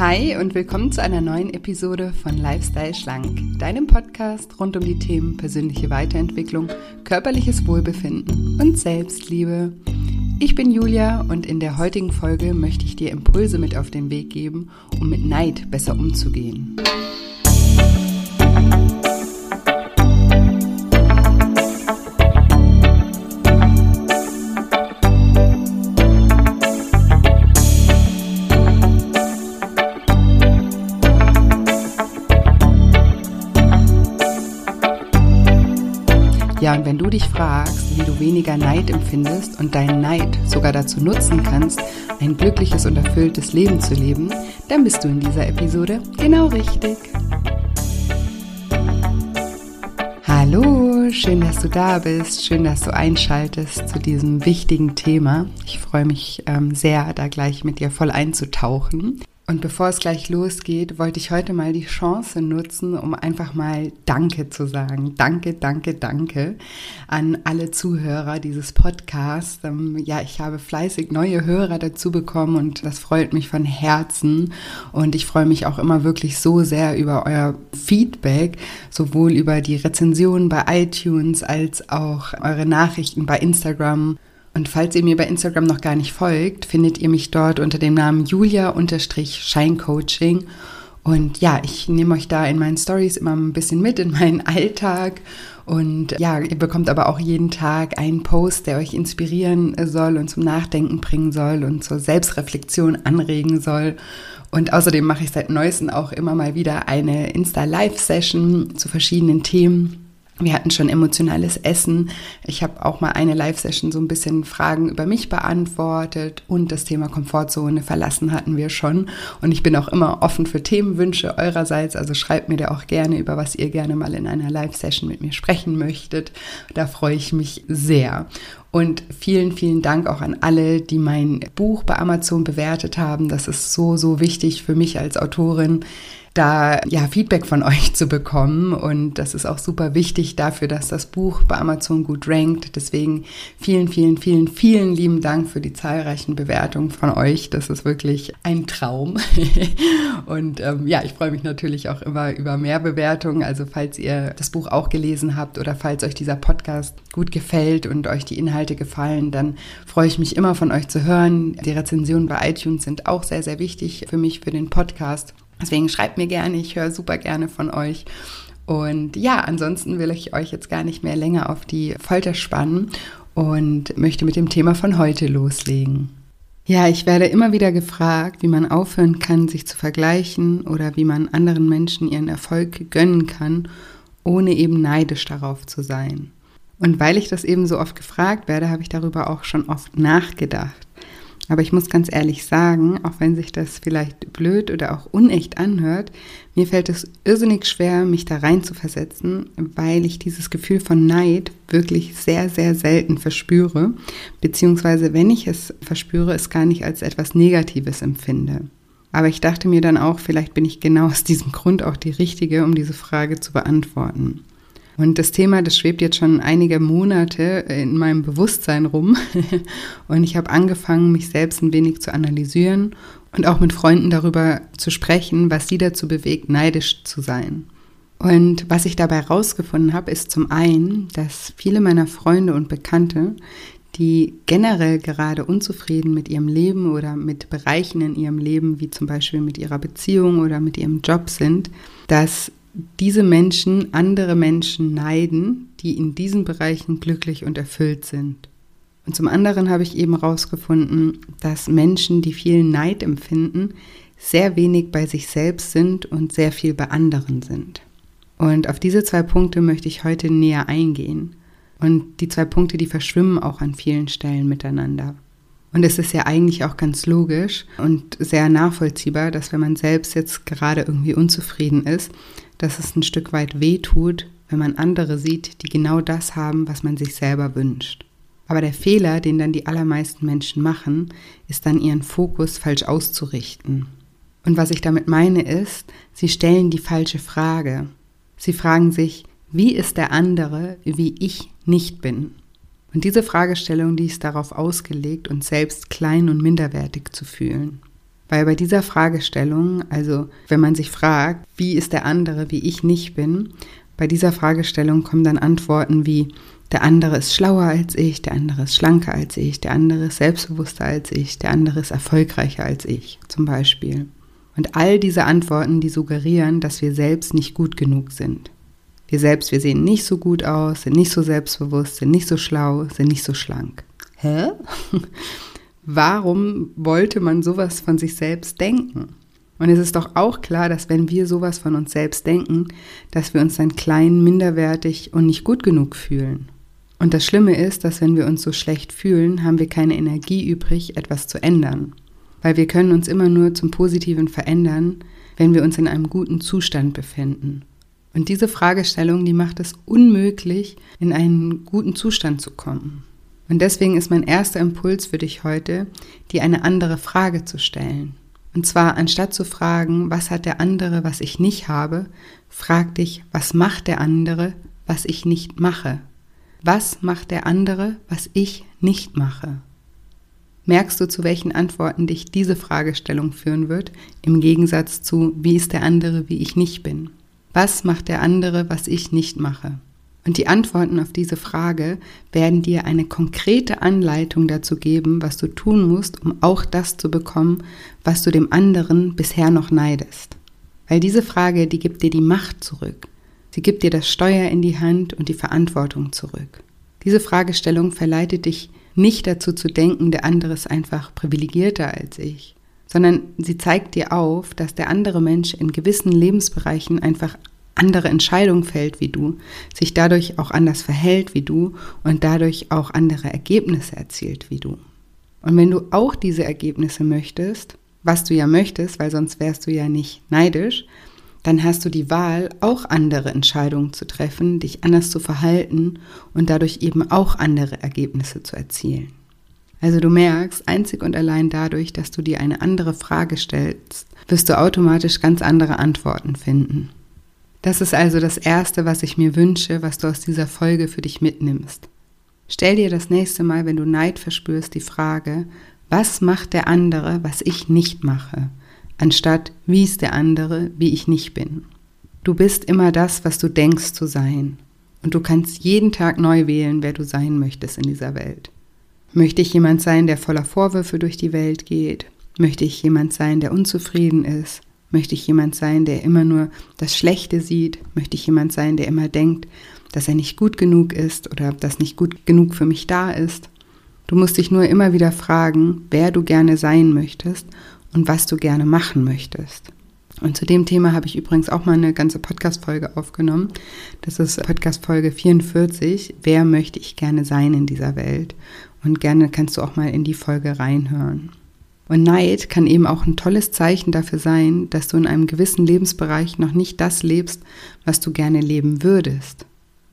Hi und willkommen zu einer neuen Episode von Lifestyle Schlank, deinem Podcast rund um die Themen persönliche Weiterentwicklung, körperliches Wohlbefinden und Selbstliebe. Ich bin Julia und in der heutigen Folge möchte ich dir Impulse mit auf den Weg geben, um mit Neid besser umzugehen. Dich fragst, wie du weniger Neid empfindest und deinen Neid sogar dazu nutzen kannst, ein glückliches und erfülltes Leben zu leben, dann bist du in dieser Episode genau richtig. Hallo, schön, dass du da bist, schön, dass du einschaltest zu diesem wichtigen Thema. Ich freue mich ähm, sehr, da gleich mit dir voll einzutauchen. Und bevor es gleich losgeht, wollte ich heute mal die Chance nutzen, um einfach mal Danke zu sagen. Danke, danke, danke an alle Zuhörer dieses Podcasts. Ähm, ja, ich habe fleißig neue Hörer dazu bekommen und das freut mich von Herzen. Und ich freue mich auch immer wirklich so sehr über euer Feedback, sowohl über die Rezensionen bei iTunes als auch eure Nachrichten bei Instagram. Und falls ihr mir bei Instagram noch gar nicht folgt, findet ihr mich dort unter dem Namen Julia-Scheincoaching. Und ja, ich nehme euch da in meinen Stories immer ein bisschen mit in meinen Alltag. Und ja, ihr bekommt aber auch jeden Tag einen Post, der euch inspirieren soll und zum Nachdenken bringen soll und zur Selbstreflexion anregen soll. Und außerdem mache ich seit neuestem auch immer mal wieder eine Insta-Live-Session zu verschiedenen Themen wir hatten schon emotionales Essen. Ich habe auch mal eine Live-Session so ein bisschen Fragen über mich beantwortet und das Thema Komfortzone verlassen hatten wir schon. Und ich bin auch immer offen für Themenwünsche eurerseits. Also schreibt mir da auch gerne, über was ihr gerne mal in einer Live-Session mit mir sprechen möchtet. Da freue ich mich sehr. Und vielen, vielen Dank auch an alle, die mein Buch bei Amazon bewertet haben. Das ist so, so wichtig für mich als Autorin da ja Feedback von euch zu bekommen. Und das ist auch super wichtig dafür, dass das Buch bei Amazon gut rankt. Deswegen vielen, vielen, vielen, vielen lieben Dank für die zahlreichen Bewertungen von euch. Das ist wirklich ein Traum. und ähm, ja, ich freue mich natürlich auch immer über mehr Bewertungen. Also falls ihr das Buch auch gelesen habt oder falls euch dieser Podcast gut gefällt und euch die Inhalte gefallen, dann freue ich mich immer von euch zu hören. Die Rezensionen bei iTunes sind auch sehr, sehr wichtig für mich, für den Podcast. Deswegen schreibt mir gerne, ich höre super gerne von euch. Und ja, ansonsten will ich euch jetzt gar nicht mehr länger auf die Folter spannen und möchte mit dem Thema von heute loslegen. Ja, ich werde immer wieder gefragt, wie man aufhören kann, sich zu vergleichen oder wie man anderen Menschen ihren Erfolg gönnen kann, ohne eben neidisch darauf zu sein. Und weil ich das eben so oft gefragt werde, habe ich darüber auch schon oft nachgedacht. Aber ich muss ganz ehrlich sagen, auch wenn sich das vielleicht blöd oder auch unecht anhört, mir fällt es irrsinnig schwer, mich da rein zu versetzen, weil ich dieses Gefühl von Neid wirklich sehr, sehr selten verspüre, beziehungsweise wenn ich es verspüre, es gar nicht als etwas Negatives empfinde. Aber ich dachte mir dann auch, vielleicht bin ich genau aus diesem Grund auch die Richtige, um diese Frage zu beantworten. Und das Thema, das schwebt jetzt schon einige Monate in meinem Bewusstsein rum. Und ich habe angefangen, mich selbst ein wenig zu analysieren und auch mit Freunden darüber zu sprechen, was sie dazu bewegt, neidisch zu sein. Und was ich dabei herausgefunden habe, ist zum einen, dass viele meiner Freunde und Bekannte, die generell gerade unzufrieden mit ihrem Leben oder mit Bereichen in ihrem Leben, wie zum Beispiel mit ihrer Beziehung oder mit ihrem Job sind, dass diese Menschen andere Menschen neiden, die in diesen Bereichen glücklich und erfüllt sind. Und zum anderen habe ich eben herausgefunden, dass Menschen, die viel Neid empfinden, sehr wenig bei sich selbst sind und sehr viel bei anderen sind. Und auf diese zwei Punkte möchte ich heute näher eingehen. Und die zwei Punkte, die verschwimmen auch an vielen Stellen miteinander. Und es ist ja eigentlich auch ganz logisch und sehr nachvollziehbar, dass wenn man selbst jetzt gerade irgendwie unzufrieden ist, dass es ein Stück weit weh tut, wenn man andere sieht, die genau das haben, was man sich selber wünscht. Aber der Fehler, den dann die allermeisten Menschen machen, ist dann ihren Fokus falsch auszurichten. Und was ich damit meine ist, sie stellen die falsche Frage. Sie fragen sich, wie ist der andere, wie ich nicht bin? Und diese Fragestellung, die ist darauf ausgelegt, uns selbst klein und minderwertig zu fühlen. Weil bei dieser Fragestellung, also wenn man sich fragt, wie ist der andere, wie ich nicht bin, bei dieser Fragestellung kommen dann Antworten wie, der andere ist schlauer als ich, der andere ist schlanker als ich, der andere ist selbstbewusster als ich, der andere ist erfolgreicher als ich, zum Beispiel. Und all diese Antworten, die suggerieren, dass wir selbst nicht gut genug sind. Wir selbst, wir sehen nicht so gut aus, sind nicht so selbstbewusst, sind nicht so schlau, sind nicht so schlank. Hä? Warum wollte man sowas von sich selbst denken? Und es ist doch auch klar, dass wenn wir sowas von uns selbst denken, dass wir uns dann klein, minderwertig und nicht gut genug fühlen. Und das Schlimme ist, dass wenn wir uns so schlecht fühlen, haben wir keine Energie übrig, etwas zu ändern. Weil wir können uns immer nur zum Positiven verändern, wenn wir uns in einem guten Zustand befinden. Und diese Fragestellung, die macht es unmöglich, in einen guten Zustand zu kommen. Und deswegen ist mein erster Impuls für dich heute, dir eine andere Frage zu stellen. Und zwar anstatt zu fragen, was hat der andere, was ich nicht habe, frag dich, was macht der andere, was ich nicht mache. Was macht der andere, was ich nicht mache? Merkst du, zu welchen Antworten dich diese Fragestellung führen wird, im Gegensatz zu, wie ist der andere, wie ich nicht bin? Was macht der andere, was ich nicht mache? Und die Antworten auf diese Frage werden dir eine konkrete Anleitung dazu geben, was du tun musst, um auch das zu bekommen, was du dem anderen bisher noch neidest. Weil diese Frage, die gibt dir die Macht zurück. Sie gibt dir das Steuer in die Hand und die Verantwortung zurück. Diese Fragestellung verleitet dich nicht dazu zu denken, der andere ist einfach privilegierter als ich, sondern sie zeigt dir auf, dass der andere Mensch in gewissen Lebensbereichen einfach andere Entscheidungen fällt wie du, sich dadurch auch anders verhält wie du und dadurch auch andere Ergebnisse erzielt wie du. Und wenn du auch diese Ergebnisse möchtest, was du ja möchtest, weil sonst wärst du ja nicht neidisch, dann hast du die Wahl, auch andere Entscheidungen zu treffen, dich anders zu verhalten und dadurch eben auch andere Ergebnisse zu erzielen. Also du merkst, einzig und allein dadurch, dass du dir eine andere Frage stellst, wirst du automatisch ganz andere Antworten finden. Das ist also das Erste, was ich mir wünsche, was du aus dieser Folge für dich mitnimmst. Stell dir das nächste Mal, wenn du Neid verspürst, die Frage, was macht der andere, was ich nicht mache? anstatt wie ist der andere, wie ich nicht bin. Du bist immer das, was du denkst zu sein. Und du kannst jeden Tag neu wählen, wer du sein möchtest in dieser Welt. Möchte ich jemand sein, der voller Vorwürfe durch die Welt geht? Möchte ich jemand sein, der unzufrieden ist? Möchte ich jemand sein, der immer nur das Schlechte sieht? Möchte ich jemand sein, der immer denkt, dass er nicht gut genug ist oder dass nicht gut genug für mich da ist? Du musst dich nur immer wieder fragen, wer du gerne sein möchtest und was du gerne machen möchtest. Und zu dem Thema habe ich übrigens auch mal eine ganze Podcast-Folge aufgenommen. Das ist Podcast-Folge 44. Wer möchte ich gerne sein in dieser Welt? Und gerne kannst du auch mal in die Folge reinhören. Und Neid kann eben auch ein tolles Zeichen dafür sein, dass du in einem gewissen Lebensbereich noch nicht das lebst, was du gerne leben würdest.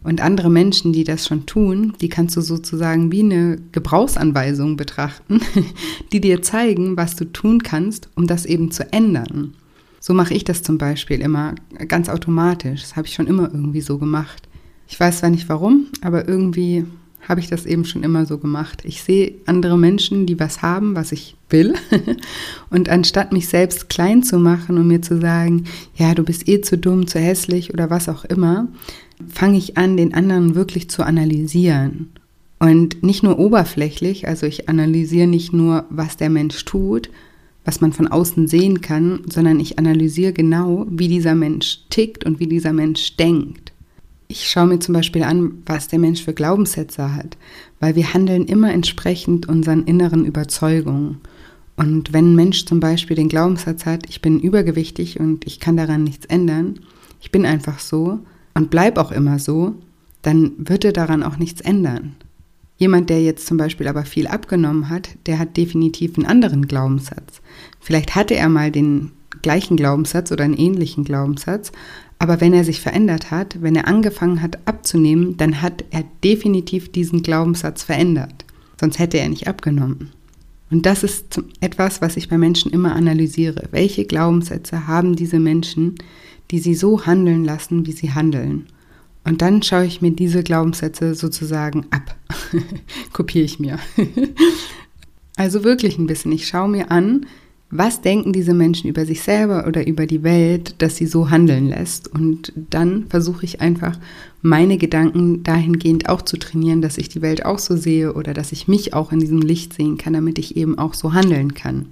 Und andere Menschen, die das schon tun, die kannst du sozusagen wie eine Gebrauchsanweisung betrachten, die dir zeigen, was du tun kannst, um das eben zu ändern. So mache ich das zum Beispiel immer ganz automatisch. Das habe ich schon immer irgendwie so gemacht. Ich weiß zwar nicht warum, aber irgendwie habe ich das eben schon immer so gemacht. Ich sehe andere Menschen, die was haben, was ich will. Und anstatt mich selbst klein zu machen und mir zu sagen, ja, du bist eh zu dumm, zu hässlich oder was auch immer, fange ich an, den anderen wirklich zu analysieren. Und nicht nur oberflächlich, also ich analysiere nicht nur, was der Mensch tut, was man von außen sehen kann, sondern ich analysiere genau, wie dieser Mensch tickt und wie dieser Mensch denkt. Ich schaue mir zum Beispiel an, was der Mensch für Glaubenssätze hat, weil wir handeln immer entsprechend unseren inneren Überzeugungen. Und wenn ein Mensch zum Beispiel den Glaubenssatz hat, ich bin übergewichtig und ich kann daran nichts ändern, ich bin einfach so, und bleib auch immer so, dann wird er daran auch nichts ändern. Jemand, der jetzt zum Beispiel aber viel abgenommen hat, der hat definitiv einen anderen Glaubenssatz. Vielleicht hatte er mal den gleichen Glaubenssatz oder einen ähnlichen Glaubenssatz, aber wenn er sich verändert hat, wenn er angefangen hat abzunehmen, dann hat er definitiv diesen Glaubenssatz verändert. Sonst hätte er nicht abgenommen. Und das ist etwas, was ich bei Menschen immer analysiere. Welche Glaubenssätze haben diese Menschen, die sie so handeln lassen, wie sie handeln. Und dann schaue ich mir diese Glaubenssätze sozusagen ab. Kopiere ich mir. also wirklich ein bisschen. Ich schaue mir an, was denken diese Menschen über sich selber oder über die Welt, dass sie so handeln lässt. Und dann versuche ich einfach, meine Gedanken dahingehend auch zu trainieren, dass ich die Welt auch so sehe oder dass ich mich auch in diesem Licht sehen kann, damit ich eben auch so handeln kann.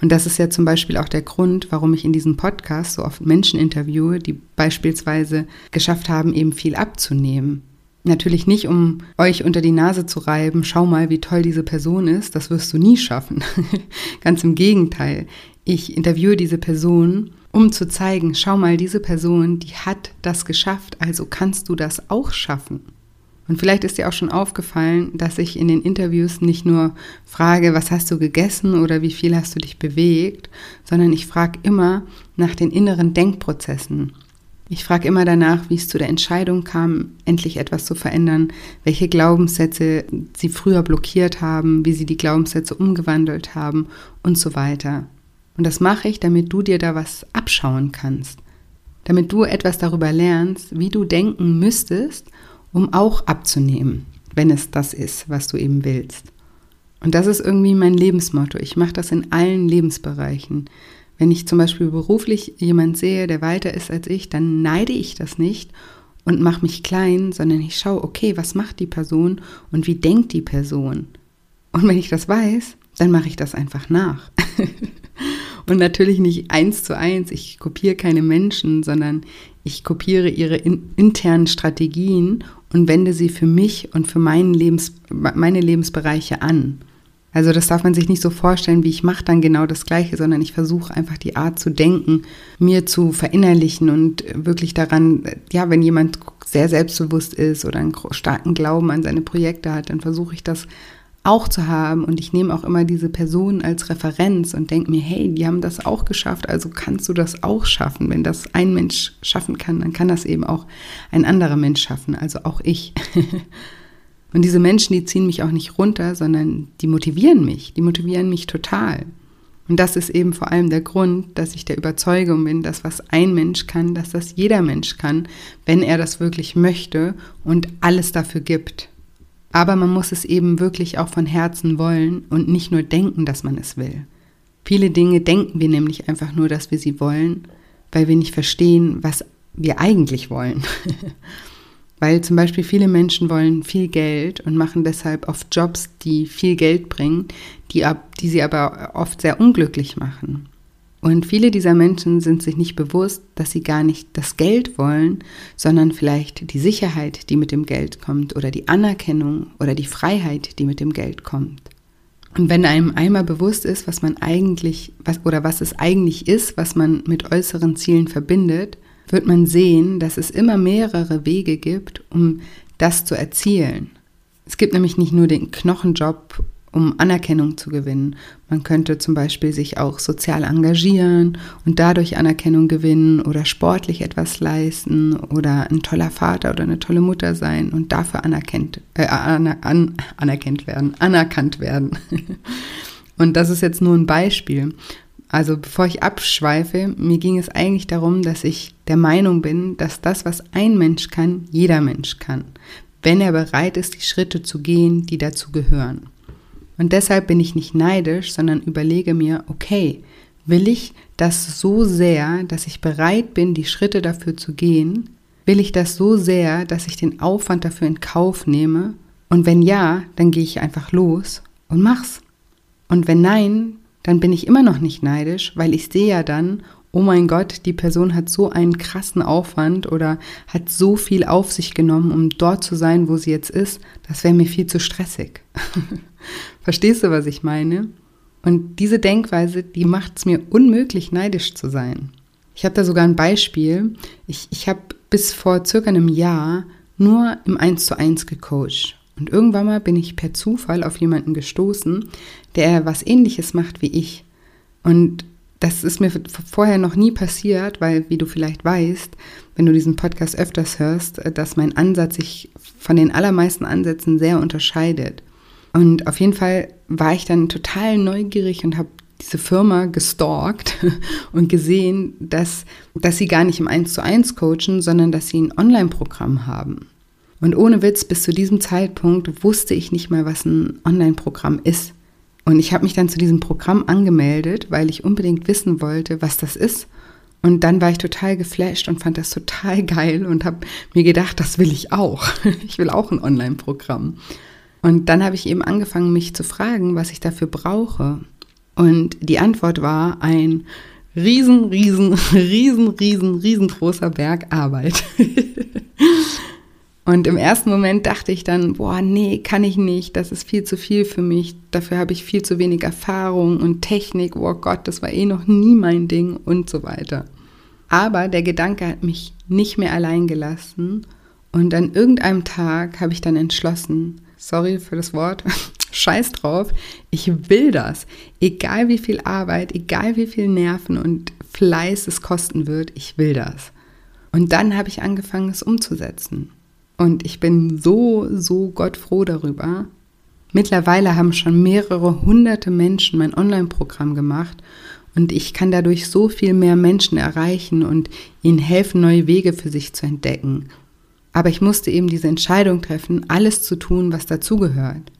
Und das ist ja zum Beispiel auch der Grund, warum ich in diesem Podcast so oft Menschen interviewe, die beispielsweise geschafft haben, eben viel abzunehmen Natürlich nicht, um euch unter die Nase zu reiben, schau mal, wie toll diese Person ist, das wirst du nie schaffen. Ganz im Gegenteil. Ich interviewe diese Person, um zu zeigen, schau mal, diese Person, die hat das geschafft, also kannst du das auch schaffen. Und vielleicht ist dir auch schon aufgefallen, dass ich in den Interviews nicht nur frage, was hast du gegessen oder wie viel hast du dich bewegt, sondern ich frage immer nach den inneren Denkprozessen. Ich frage immer danach, wie es zu der Entscheidung kam, endlich etwas zu verändern, welche Glaubenssätze sie früher blockiert haben, wie sie die Glaubenssätze umgewandelt haben und so weiter. Und das mache ich, damit du dir da was abschauen kannst, damit du etwas darüber lernst, wie du denken müsstest, um auch abzunehmen, wenn es das ist, was du eben willst. Und das ist irgendwie mein Lebensmotto. Ich mache das in allen Lebensbereichen. Wenn ich zum Beispiel beruflich jemand sehe, der weiter ist als ich, dann neide ich das nicht und mache mich klein, sondern ich schaue, okay, was macht die Person und wie denkt die Person? Und wenn ich das weiß, dann mache ich das einfach nach. und natürlich nicht eins zu eins. Ich kopiere keine Menschen, sondern ich kopiere ihre in, internen Strategien und wende sie für mich und für meinen Lebens, meine Lebensbereiche an. Also das darf man sich nicht so vorstellen, wie ich mache dann genau das Gleiche, sondern ich versuche einfach die Art zu denken, mir zu verinnerlichen und wirklich daran, ja, wenn jemand sehr selbstbewusst ist oder einen starken Glauben an seine Projekte hat, dann versuche ich das auch zu haben und ich nehme auch immer diese Person als Referenz und denke mir, hey, die haben das auch geschafft, also kannst du das auch schaffen. Wenn das ein Mensch schaffen kann, dann kann das eben auch ein anderer Mensch schaffen, also auch ich. Und diese Menschen, die ziehen mich auch nicht runter, sondern die motivieren mich, die motivieren mich total. Und das ist eben vor allem der Grund, dass ich der Überzeugung bin, dass was ein Mensch kann, dass das jeder Mensch kann, wenn er das wirklich möchte und alles dafür gibt. Aber man muss es eben wirklich auch von Herzen wollen und nicht nur denken, dass man es will. Viele Dinge denken wir nämlich einfach nur, dass wir sie wollen, weil wir nicht verstehen, was wir eigentlich wollen. Weil zum Beispiel viele Menschen wollen viel Geld und machen deshalb oft Jobs, die viel Geld bringen, die, ab, die sie aber oft sehr unglücklich machen. Und viele dieser Menschen sind sich nicht bewusst, dass sie gar nicht das Geld wollen, sondern vielleicht die Sicherheit, die mit dem Geld kommt, oder die Anerkennung oder die Freiheit, die mit dem Geld kommt. Und wenn einem einmal bewusst ist, was man eigentlich, was, oder was es eigentlich ist, was man mit äußeren Zielen verbindet, wird man sehen, dass es immer mehrere Wege gibt, um das zu erzielen. Es gibt nämlich nicht nur den Knochenjob, um Anerkennung zu gewinnen. Man könnte zum Beispiel sich auch sozial engagieren und dadurch Anerkennung gewinnen oder sportlich etwas leisten oder ein toller Vater oder eine tolle Mutter sein und dafür anerkennt, äh, an, an, anerkannt werden, anerkannt werden. und das ist jetzt nur ein Beispiel. Also bevor ich abschweife, mir ging es eigentlich darum, dass ich der Meinung bin, dass das, was ein Mensch kann, jeder Mensch kann, wenn er bereit ist, die Schritte zu gehen, die dazu gehören. Und deshalb bin ich nicht neidisch, sondern überlege mir, okay, will ich das so sehr, dass ich bereit bin, die Schritte dafür zu gehen? Will ich das so sehr, dass ich den Aufwand dafür in Kauf nehme? Und wenn ja, dann gehe ich einfach los und mach's. Und wenn nein, dann bin ich immer noch nicht neidisch, weil ich sehe ja dann, oh mein Gott, die Person hat so einen krassen Aufwand oder hat so viel auf sich genommen, um dort zu sein, wo sie jetzt ist, das wäre mir viel zu stressig. Verstehst du, was ich meine? Und diese Denkweise, die macht es mir unmöglich, neidisch zu sein. Ich habe da sogar ein Beispiel. Ich, ich habe bis vor circa einem Jahr nur im 1 zu 1 gecoacht. Und irgendwann mal bin ich per Zufall auf jemanden gestoßen, der was ähnliches macht wie ich. Und das ist mir vorher noch nie passiert, weil, wie du vielleicht weißt, wenn du diesen Podcast öfters hörst, dass mein Ansatz sich von den allermeisten Ansätzen sehr unterscheidet. Und auf jeden Fall war ich dann total neugierig und habe diese Firma gestalkt und gesehen, dass, dass sie gar nicht im 1 zu 1 coachen, sondern dass sie ein Online-Programm haben. Und ohne Witz, bis zu diesem Zeitpunkt wusste ich nicht mal, was ein Online-Programm ist. Und ich habe mich dann zu diesem Programm angemeldet, weil ich unbedingt wissen wollte, was das ist. Und dann war ich total geflasht und fand das total geil und habe mir gedacht, das will ich auch. Ich will auch ein Online-Programm. Und dann habe ich eben angefangen, mich zu fragen, was ich dafür brauche. Und die Antwort war ein riesen, riesen, riesen, riesen, riesengroßer Berg Arbeit. Und im ersten Moment dachte ich dann, boah, nee, kann ich nicht, das ist viel zu viel für mich, dafür habe ich viel zu wenig Erfahrung und Technik, oh Gott, das war eh noch nie mein Ding und so weiter. Aber der Gedanke hat mich nicht mehr allein gelassen und an irgendeinem Tag habe ich dann entschlossen, sorry für das Wort, scheiß drauf, ich will das, egal wie viel Arbeit, egal wie viel Nerven und Fleiß es kosten wird, ich will das. Und dann habe ich angefangen, es umzusetzen. Und ich bin so, so Gott froh darüber. Mittlerweile haben schon mehrere hunderte Menschen mein Online-Programm gemacht und ich kann dadurch so viel mehr Menschen erreichen und ihnen helfen, neue Wege für sich zu entdecken. Aber ich musste eben diese Entscheidung treffen, alles zu tun, was dazugehört.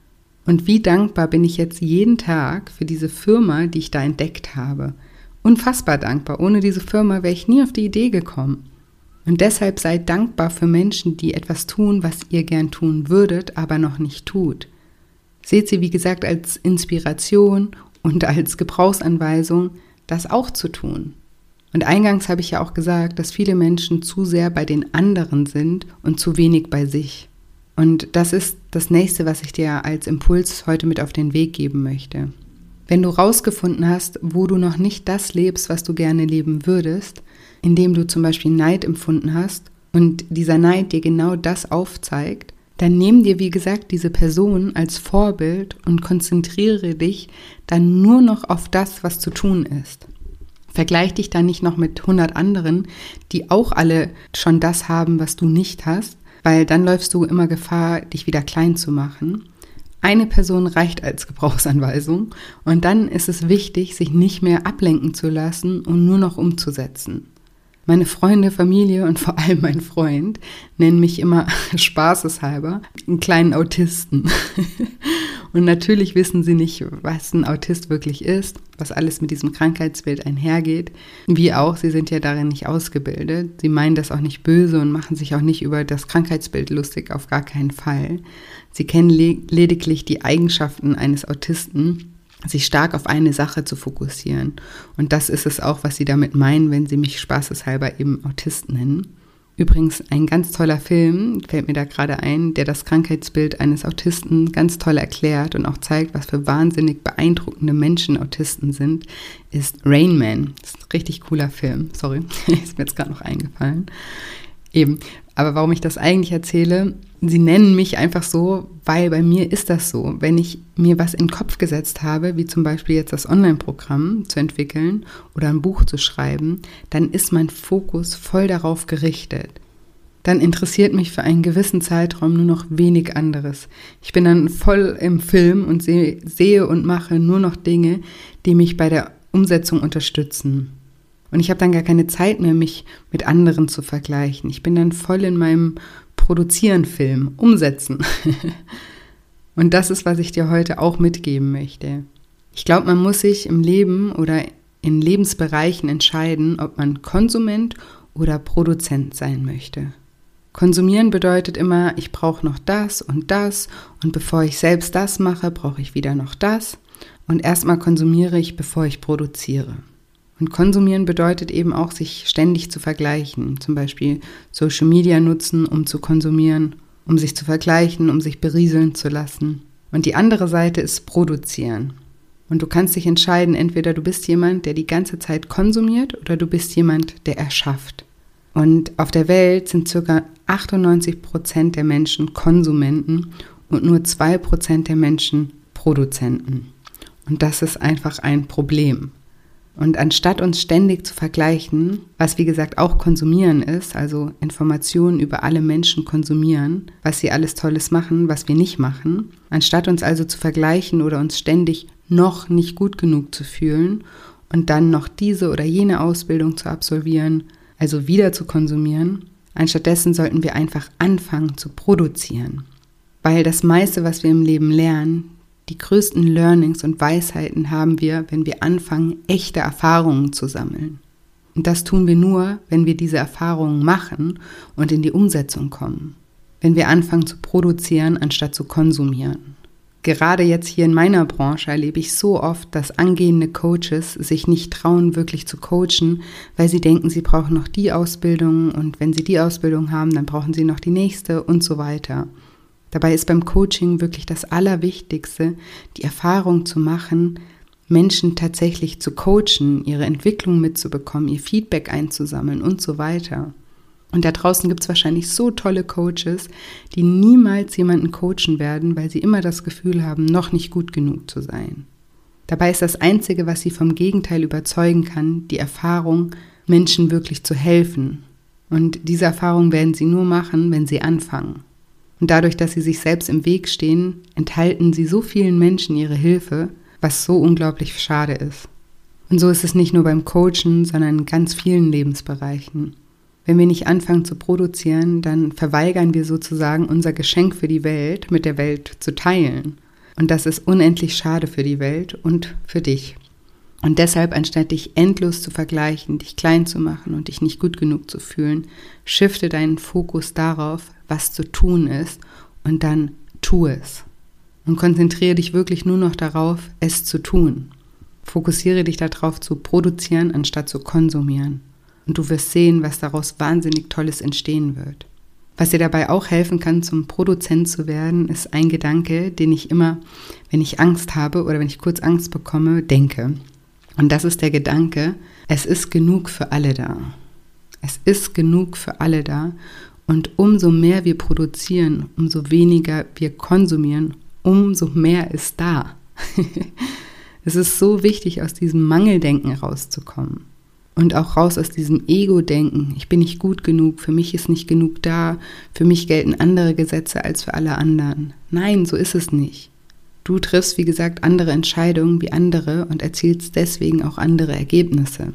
Und wie dankbar bin ich jetzt jeden Tag für diese Firma, die ich da entdeckt habe. Unfassbar dankbar. Ohne diese Firma wäre ich nie auf die Idee gekommen. Und deshalb seid dankbar für Menschen, die etwas tun, was ihr gern tun würdet, aber noch nicht tut. Seht sie, wie gesagt, als Inspiration und als Gebrauchsanweisung, das auch zu tun. Und eingangs habe ich ja auch gesagt, dass viele Menschen zu sehr bei den anderen sind und zu wenig bei sich. Und das ist das nächste, was ich dir als Impuls heute mit auf den Weg geben möchte. Wenn du rausgefunden hast, wo du noch nicht das lebst, was du gerne leben würdest, indem du zum Beispiel Neid empfunden hast und dieser Neid dir genau das aufzeigt, dann nimm dir, wie gesagt, diese Person als Vorbild und konzentriere dich dann nur noch auf das, was zu tun ist. Vergleich dich dann nicht noch mit 100 anderen, die auch alle schon das haben, was du nicht hast, weil dann läufst du immer Gefahr, dich wieder klein zu machen. Eine Person reicht als Gebrauchsanweisung und dann ist es wichtig, sich nicht mehr ablenken zu lassen und nur noch umzusetzen. Meine Freunde, Familie und vor allem mein Freund nennen mich immer spaßeshalber einen kleinen Autisten. und natürlich wissen sie nicht, was ein Autist wirklich ist, was alles mit diesem Krankheitsbild einhergeht. Wie auch, sie sind ja darin nicht ausgebildet. Sie meinen das auch nicht böse und machen sich auch nicht über das Krankheitsbild lustig, auf gar keinen Fall. Sie kennen lediglich die Eigenschaften eines Autisten sich stark auf eine Sache zu fokussieren. Und das ist es auch, was sie damit meinen, wenn sie mich spaßeshalber eben Autisten nennen. Übrigens ein ganz toller Film, fällt mir da gerade ein, der das Krankheitsbild eines Autisten ganz toll erklärt und auch zeigt, was für wahnsinnig beeindruckende Menschen Autisten sind, ist Rain Man. Das ist ein richtig cooler Film. Sorry, ist mir jetzt gerade noch eingefallen. Eben, aber warum ich das eigentlich erzähle, sie nennen mich einfach so, weil bei mir ist das so. Wenn ich mir was in den Kopf gesetzt habe, wie zum Beispiel jetzt das Online-Programm zu entwickeln oder ein Buch zu schreiben, dann ist mein Fokus voll darauf gerichtet. Dann interessiert mich für einen gewissen Zeitraum nur noch wenig anderes. Ich bin dann voll im Film und sehe, und mache nur noch Dinge, die mich bei der Umsetzung unterstützen. Und ich habe dann gar keine Zeit mehr, mich mit anderen zu vergleichen. Ich bin dann voll in meinem Produzieren Film, umsetzen. Und das ist, was ich dir heute auch mitgeben möchte. Ich glaube, man muss sich im Leben oder in Lebensbereichen entscheiden, ob man Konsument oder Produzent sein möchte. Konsumieren bedeutet immer, ich brauche noch das und das und bevor ich selbst das mache, brauche ich wieder noch das und erstmal konsumiere ich, bevor ich produziere. Und konsumieren bedeutet eben auch, sich ständig zu vergleichen. Zum Beispiel Social Media nutzen, um zu konsumieren, um sich zu vergleichen, um sich berieseln zu lassen. Und die andere Seite ist produzieren. Und du kannst dich entscheiden, entweder du bist jemand, der die ganze Zeit konsumiert oder du bist jemand, der erschafft. Und auf der Welt sind ca. 98 Prozent der Menschen Konsumenten und nur 2 Prozent der Menschen Produzenten. Und das ist einfach ein Problem. Und anstatt uns ständig zu vergleichen, was wie gesagt auch konsumieren ist, also Informationen über alle Menschen konsumieren, was sie alles Tolles machen, was wir nicht machen, anstatt uns also zu vergleichen oder uns ständig noch nicht gut genug zu fühlen und dann noch diese oder jene Ausbildung zu absolvieren, also wieder zu konsumieren, anstattdessen sollten wir einfach anfangen zu produzieren. Weil das meiste, was wir im Leben lernen, Die größten Learnings und Weisheiten haben wir, wenn wir anfangen, echte Erfahrungen zu sammeln. Und das tun wir nur, wenn wir diese Erfahrungen machen und in die Umsetzung kommen. Wenn wir anfangen zu produzieren, anstatt zu konsumieren. Gerade jetzt hier in meiner Branche erlebe ich so oft, dass angehende Coaches sich nicht trauen, wirklich zu coachen, weil sie denken, sie brauchen noch die Ausbildung und wenn sie die Ausbildung haben, dann brauchen sie noch die nächste und so weiter. Dabei ist beim Coaching wirklich das Allerwichtigste, die Erfahrung zu machen, Menschen tatsächlich zu coachen, ihre Entwicklung mitzubekommen, ihr Feedback einzusammeln und so weiter. Und da draußen gibt es wahrscheinlich so tolle Coaches, die niemals jemanden coachen werden, weil sie immer das Gefühl haben, noch nicht gut genug zu sein. Dabei ist das Einzige, was sie vom Gegenteil überzeugen kann, die Erfahrung, Menschen wirklich zu helfen. Und diese Erfahrung werden sie nur machen, wenn sie anfangen. Und dadurch, dass sie sich selbst im Weg stehen, enthalten sie so vielen Menschen ihre Hilfe, was so unglaublich schade ist. Und so ist es nicht nur beim Coachen, sondern in ganz vielen Lebensbereichen. Wenn wir nicht anfangen zu produzieren, dann verweigern wir sozusagen unser Geschenk für die Welt mit der Welt zu teilen. Und das ist unendlich schade für die Welt und für dich. Und deshalb, anstatt dich endlos zu vergleichen, dich klein zu machen und dich nicht gut genug zu fühlen, shifte deinen Fokus darauf, was zu tun ist und dann tu es. Und konzentriere dich wirklich nur noch darauf, es zu tun. Fokussiere dich darauf zu produzieren, anstatt zu konsumieren und du wirst sehen, was daraus wahnsinnig Tolles entstehen wird. Was dir dabei auch helfen kann, zum Produzent zu werden, ist ein Gedanke, den ich immer, wenn ich Angst habe oder wenn ich kurz Angst bekomme, denke. Und das ist der Gedanke, es ist genug für alle da. Es ist genug für alle da. Und umso mehr wir produzieren, umso weniger wir konsumieren, umso mehr ist da. es ist so wichtig, aus diesem Mangeldenken rauszukommen. Und auch raus aus diesem Ego-Denken, ich bin nicht gut genug, für mich ist nicht genug da, für mich gelten andere Gesetze als für alle anderen. Nein, so ist es nicht. Du triffst, wie gesagt, andere Entscheidungen wie andere und erzielst deswegen auch andere Ergebnisse.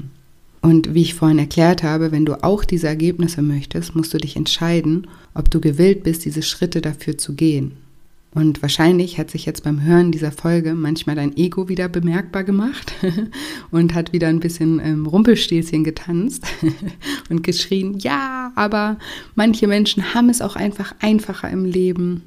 Und wie ich vorhin erklärt habe, wenn du auch diese Ergebnisse möchtest, musst du dich entscheiden, ob du gewillt bist, diese Schritte dafür zu gehen. Und wahrscheinlich hat sich jetzt beim Hören dieser Folge manchmal dein Ego wieder bemerkbar gemacht und hat wieder ein bisschen ähm, Rumpelstilzchen getanzt und geschrien, ja, aber manche Menschen haben es auch einfach einfacher im Leben.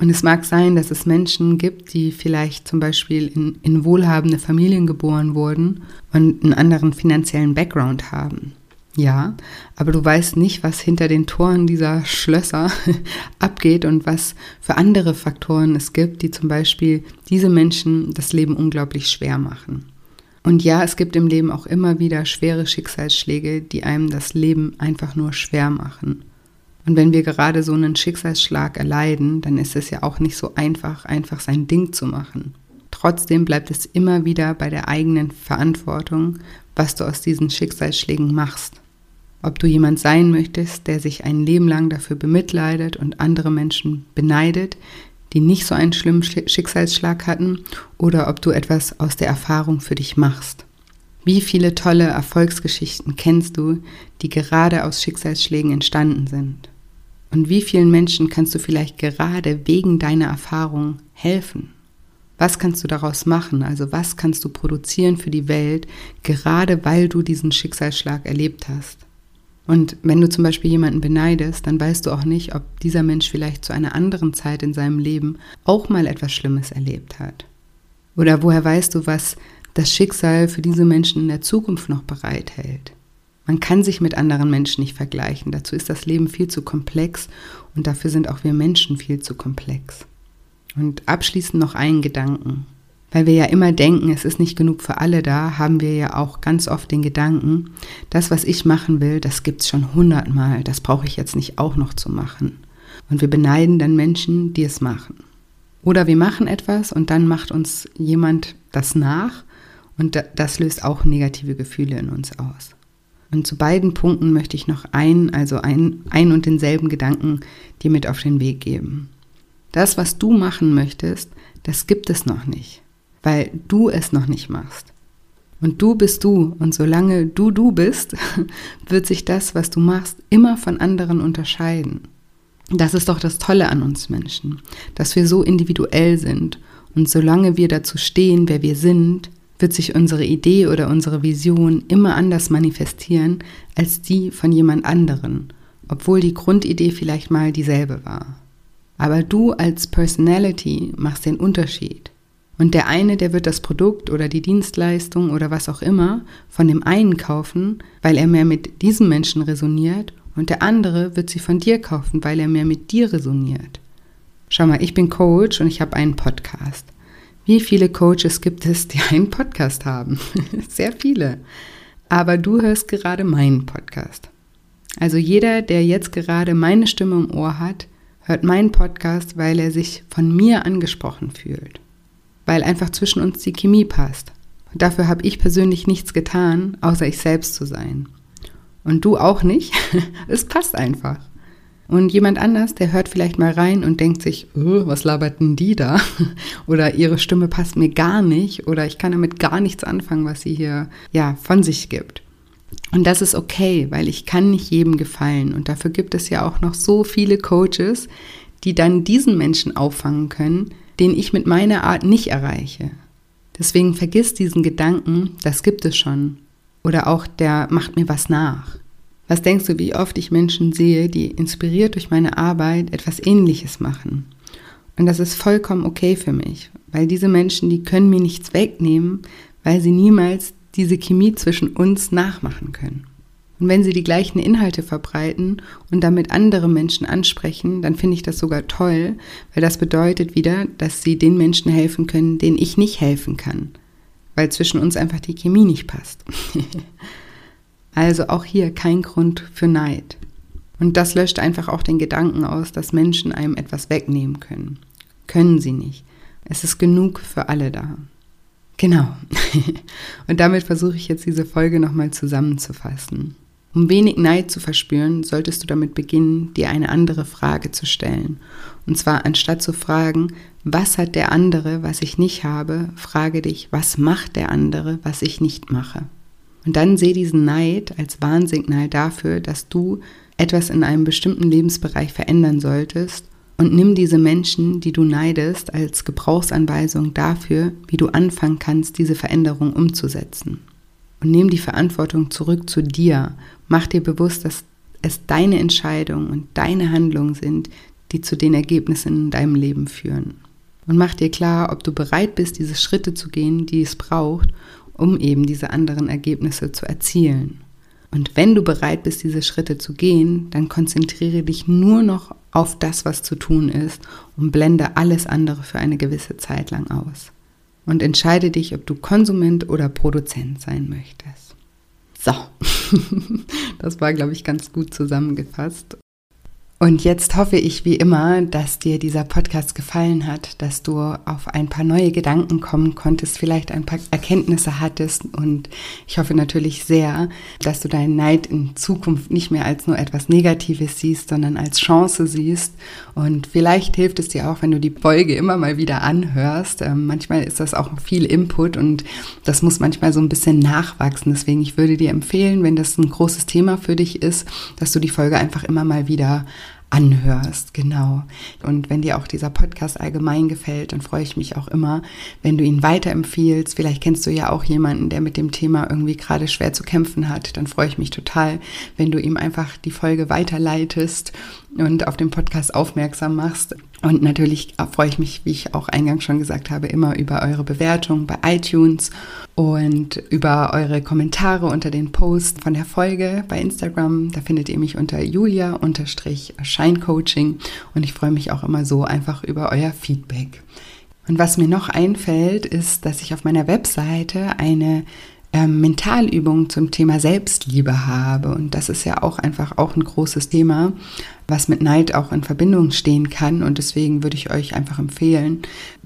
Und es mag sein, dass es Menschen gibt, die vielleicht zum Beispiel in, in wohlhabende Familien geboren wurden und einen anderen finanziellen Background haben. Ja, aber du weißt nicht, was hinter den Toren dieser Schlösser abgeht und was für andere Faktoren es gibt, die zum Beispiel diese Menschen das Leben unglaublich schwer machen. Und ja, es gibt im Leben auch immer wieder schwere Schicksalsschläge, die einem das Leben einfach nur schwer machen. Und wenn wir gerade so einen Schicksalsschlag erleiden, dann ist es ja auch nicht so einfach, einfach sein Ding zu machen. Trotzdem bleibt es immer wieder bei der eigenen Verantwortung, was du aus diesen Schicksalsschlägen machst. Ob du jemand sein möchtest, der sich ein Leben lang dafür bemitleidet und andere Menschen beneidet, die nicht so einen schlimmen Schicksalsschlag hatten, oder ob du etwas aus der Erfahrung für dich machst. Wie viele tolle Erfolgsgeschichten kennst du, die gerade aus Schicksalsschlägen entstanden sind? Und wie vielen Menschen kannst du vielleicht gerade wegen deiner Erfahrung helfen? Was kannst du daraus machen? Also was kannst du produzieren für die Welt, gerade weil du diesen Schicksalsschlag erlebt hast? Und wenn du zum Beispiel jemanden beneidest, dann weißt du auch nicht, ob dieser Mensch vielleicht zu einer anderen Zeit in seinem Leben auch mal etwas Schlimmes erlebt hat. Oder woher weißt du, was das Schicksal für diese Menschen in der Zukunft noch bereithält? Man kann sich mit anderen Menschen nicht vergleichen. Dazu ist das Leben viel zu komplex und dafür sind auch wir Menschen viel zu komplex. Und abschließend noch einen Gedanken. Weil wir ja immer denken, es ist nicht genug für alle da, haben wir ja auch ganz oft den Gedanken, das, was ich machen will, das gibt's schon hundertmal, das brauche ich jetzt nicht auch noch zu machen. Und wir beneiden dann Menschen, die es machen. Oder wir machen etwas und dann macht uns jemand das nach und das löst auch negative Gefühle in uns aus. Und zu beiden Punkten möchte ich noch ein, also ein, ein und denselben Gedanken dir mit auf den Weg geben. Das, was du machen möchtest, das gibt es noch nicht weil du es noch nicht machst. Und du bist du. Und solange du du bist, wird sich das, was du machst, immer von anderen unterscheiden. Das ist doch das Tolle an uns Menschen, dass wir so individuell sind Und solange wir dazu stehen, wer wir sind, wird sich unsere Idee oder unsere Vision immer anders manifestieren als die von jemand anderen, obwohl die Grundidee vielleicht mal dieselbe war. Aber du als Personality machst den Unterschied. Und der eine, der wird das Produkt oder die Dienstleistung oder was auch immer von dem einen kaufen, weil er mehr mit diesem Menschen resoniert, und der andere wird sie von dir kaufen, weil er mehr mit dir resoniert. Schau mal, ich bin Coach und ich habe einen Podcast. Wie viele Coaches gibt es, die einen Podcast haben? Sehr viele. Aber du hörst gerade meinen Podcast. Also jeder, der jetzt gerade meine Stimme im Ohr hat, hört meinen Podcast, weil er sich von mir angesprochen fühlt. Weil einfach zwischen uns die Chemie passt. Und dafür habe ich persönlich nichts getan, außer ich selbst zu sein. Und du auch nicht. es passt einfach. Und jemand anders, der hört vielleicht mal rein und denkt sich, oh, was laberten die da? Oder ihre Stimme passt mir gar nicht oder ich kann damit gar nichts anfangen, was sie hier ja von sich gibt. Und das ist okay, weil ich kann nicht jedem gefallen. Und dafür gibt es ja auch noch so viele Coaches, die dann diesen Menschen auffangen können, den ich mit meiner Art nicht erreiche. Deswegen vergiss diesen Gedanken, das gibt es schon. Oder auch der macht mir was nach. Was denkst du, wie oft ich Menschen sehe, die inspiriert durch meine Arbeit etwas Ähnliches machen? Und das ist vollkommen okay für mich, weil diese Menschen, die können mir nichts wegnehmen, weil sie niemals diese Chemie zwischen uns nachmachen können. Und wenn sie die gleichen Inhalte verbreiten und damit andere Menschen ansprechen, dann finde ich das sogar toll, weil das bedeutet wieder, dass sie den Menschen helfen können, denen ich nicht helfen kann, weil zwischen uns einfach die Chemie nicht passt. Also auch hier kein Grund für Neid. Und das löscht einfach auch den Gedanken aus, dass Menschen einem etwas wegnehmen können. Können sie nicht. Es ist genug für alle da. Genau. Und damit versuche ich jetzt diese Folge nochmal zusammenzufassen. Um wenig Neid zu verspüren, solltest du damit beginnen, dir eine andere Frage zu stellen. Und zwar anstatt zu fragen, was hat der andere, was ich nicht habe, frage dich, was macht der andere, was ich nicht mache. Und dann sehe diesen Neid als Warnsignal dafür, dass du etwas in einem bestimmten Lebensbereich verändern solltest und nimm diese Menschen, die du neidest, als Gebrauchsanweisung dafür, wie du anfangen kannst, diese Veränderung umzusetzen. Und nimm die Verantwortung zurück zu dir. Mach dir bewusst, dass es deine Entscheidungen und deine Handlungen sind, die zu den Ergebnissen in deinem Leben führen. Und mach dir klar, ob du bereit bist, diese Schritte zu gehen, die es braucht, um eben diese anderen Ergebnisse zu erzielen. Und wenn du bereit bist, diese Schritte zu gehen, dann konzentriere dich nur noch auf das, was zu tun ist und blende alles andere für eine gewisse Zeit lang aus. Und entscheide dich, ob du Konsument oder Produzent sein möchtest. So, das war, glaube ich, ganz gut zusammengefasst. Und jetzt hoffe ich wie immer, dass dir dieser Podcast gefallen hat, dass du auf ein paar neue Gedanken kommen konntest, vielleicht ein paar Erkenntnisse hattest. Und ich hoffe natürlich sehr, dass du deinen Neid in Zukunft nicht mehr als nur etwas Negatives siehst, sondern als Chance siehst. Und vielleicht hilft es dir auch, wenn du die Folge immer mal wieder anhörst. Ähm, manchmal ist das auch viel Input und das muss manchmal so ein bisschen nachwachsen. Deswegen, ich würde dir empfehlen, wenn das ein großes Thema für dich ist, dass du die Folge einfach immer mal wieder anhörst, genau. Und wenn dir auch dieser Podcast allgemein gefällt, dann freue ich mich auch immer, wenn du ihn weiterempfiehlst. Vielleicht kennst du ja auch jemanden, der mit dem Thema irgendwie gerade schwer zu kämpfen hat. Dann freue ich mich total, wenn du ihm einfach die Folge weiterleitest und auf den Podcast aufmerksam machst. Und natürlich freue ich mich, wie ich auch eingangs schon gesagt habe, immer über eure Bewertung bei iTunes und über eure Kommentare unter den Posts von der Folge bei Instagram. Da findet ihr mich unter julia-scheincoaching und ich freue mich auch immer so einfach über euer Feedback. Und was mir noch einfällt, ist, dass ich auf meiner Webseite eine ähm, Mentalübung zum Thema Selbstliebe habe. Und das ist ja auch einfach auch ein großes Thema, was mit Neid auch in Verbindung stehen kann. Und deswegen würde ich euch einfach empfehlen,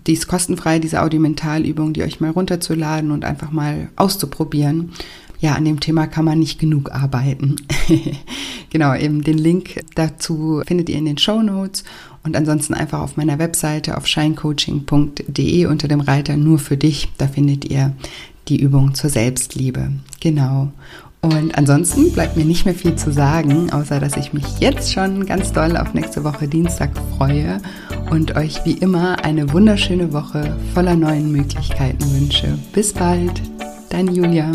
die ist kostenfrei, diese Audiomentalübung, die euch mal runterzuladen und einfach mal auszuprobieren. Ja, an dem Thema kann man nicht genug arbeiten. genau, eben den Link dazu findet ihr in den Show Notes und ansonsten einfach auf meiner Webseite auf shinecoaching.de unter dem Reiter nur für dich. Da findet ihr die Übung zur Selbstliebe. Genau. Und ansonsten bleibt mir nicht mehr viel zu sagen, außer dass ich mich jetzt schon ganz doll auf nächste Woche Dienstag freue und euch wie immer eine wunderschöne Woche voller neuen Möglichkeiten wünsche. Bis bald, deine Julia.